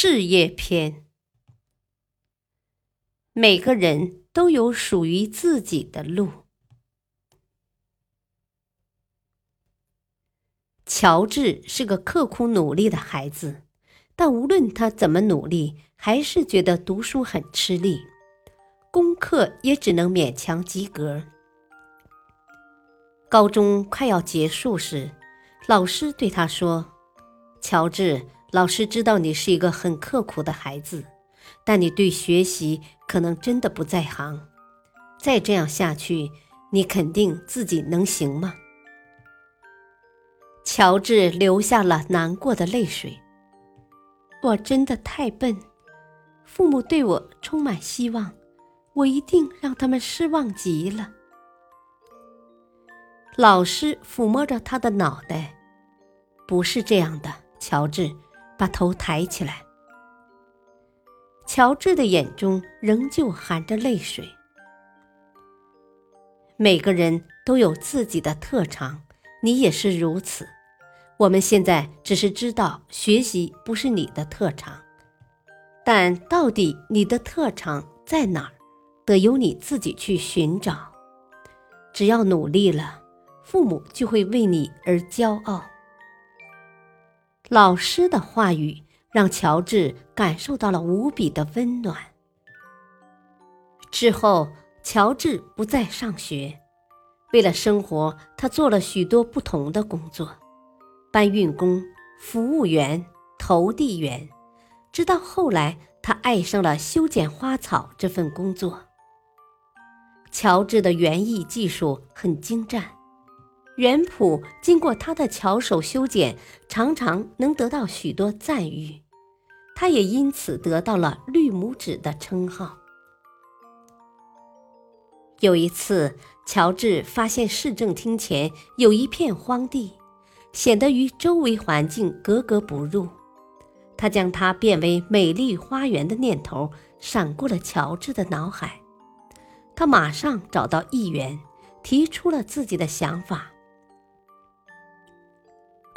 事业篇，每个人都有属于自己的路。乔治是个刻苦努力的孩子，但无论他怎么努力，还是觉得读书很吃力，功课也只能勉强及格。高中快要结束时，老师对他说：“乔治。”老师知道你是一个很刻苦的孩子，但你对学习可能真的不在行。再这样下去，你肯定自己能行吗？乔治流下了难过的泪水。我真的太笨，父母对我充满希望，我一定让他们失望极了。老师抚摸着他的脑袋，不是这样的，乔治。把头抬起来，乔治的眼中仍旧含着泪水。每个人都有自己的特长，你也是如此。我们现在只是知道学习不是你的特长，但到底你的特长在哪儿，得由你自己去寻找。只要努力了，父母就会为你而骄傲。老师的话语让乔治感受到了无比的温暖。之后，乔治不再上学，为了生活，他做了许多不同的工作：搬运工、服务员、投递员。直到后来，他爱上了修剪花草这份工作。乔治的园艺技术很精湛。园圃经过他的巧手修剪，常常能得到许多赞誉，他也因此得到了“绿拇指”的称号。有一次，乔治发现市政厅前有一片荒地，显得与周围环境格格不入。他将它变为美丽花园的念头闪过了乔治的脑海，他马上找到议员，提出了自己的想法。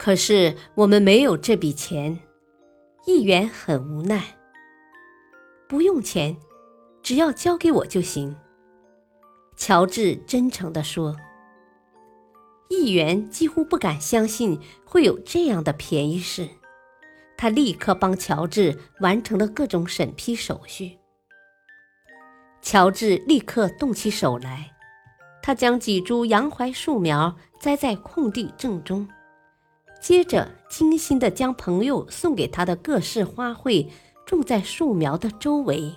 可是我们没有这笔钱，议员很无奈。不用钱，只要交给我就行。乔治真诚地说。议员几乎不敢相信会有这样的便宜事，他立刻帮乔治完成了各种审批手续。乔治立刻动起手来，他将几株洋槐树苗栽在空地正中。接着，精心地将朋友送给他的各式花卉种在树苗的周围。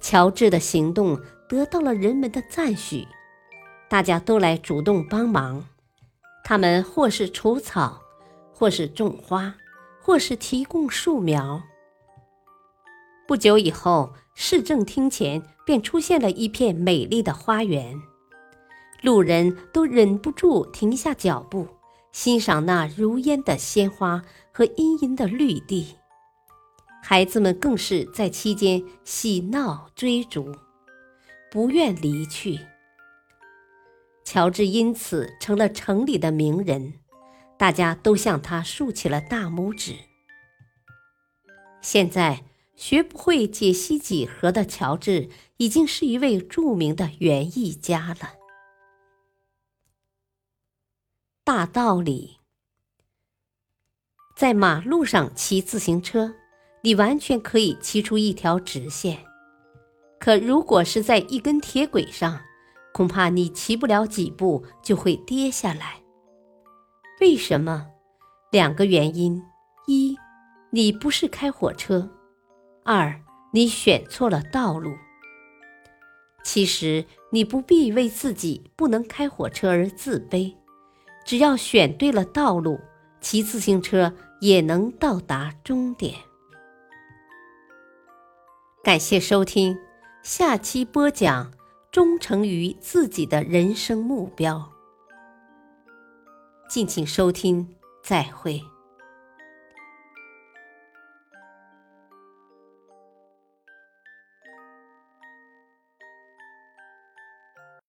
乔治的行动得到了人们的赞许，大家都来主动帮忙。他们或是除草，或是种花，或是提供树苗。不久以后，市政厅前便出现了一片美丽的花园，路人都忍不住停下脚步。欣赏那如烟的鲜花和茵茵的绿地，孩子们更是在期间嬉闹追逐，不愿离去。乔治因此成了城里的名人，大家都向他竖起了大拇指。现在学不会解析几何的乔治，已经是一位著名的园艺家了。大道理，在马路上骑自行车，你完全可以骑出一条直线；可如果是在一根铁轨上，恐怕你骑不了几步就会跌下来。为什么？两个原因：一，你不是开火车；二，你选错了道路。其实，你不必为自己不能开火车而自卑。只要选对了道路，骑自行车也能到达终点。感谢收听，下期播讲：忠诚于自己的人生目标。敬请收听，再会。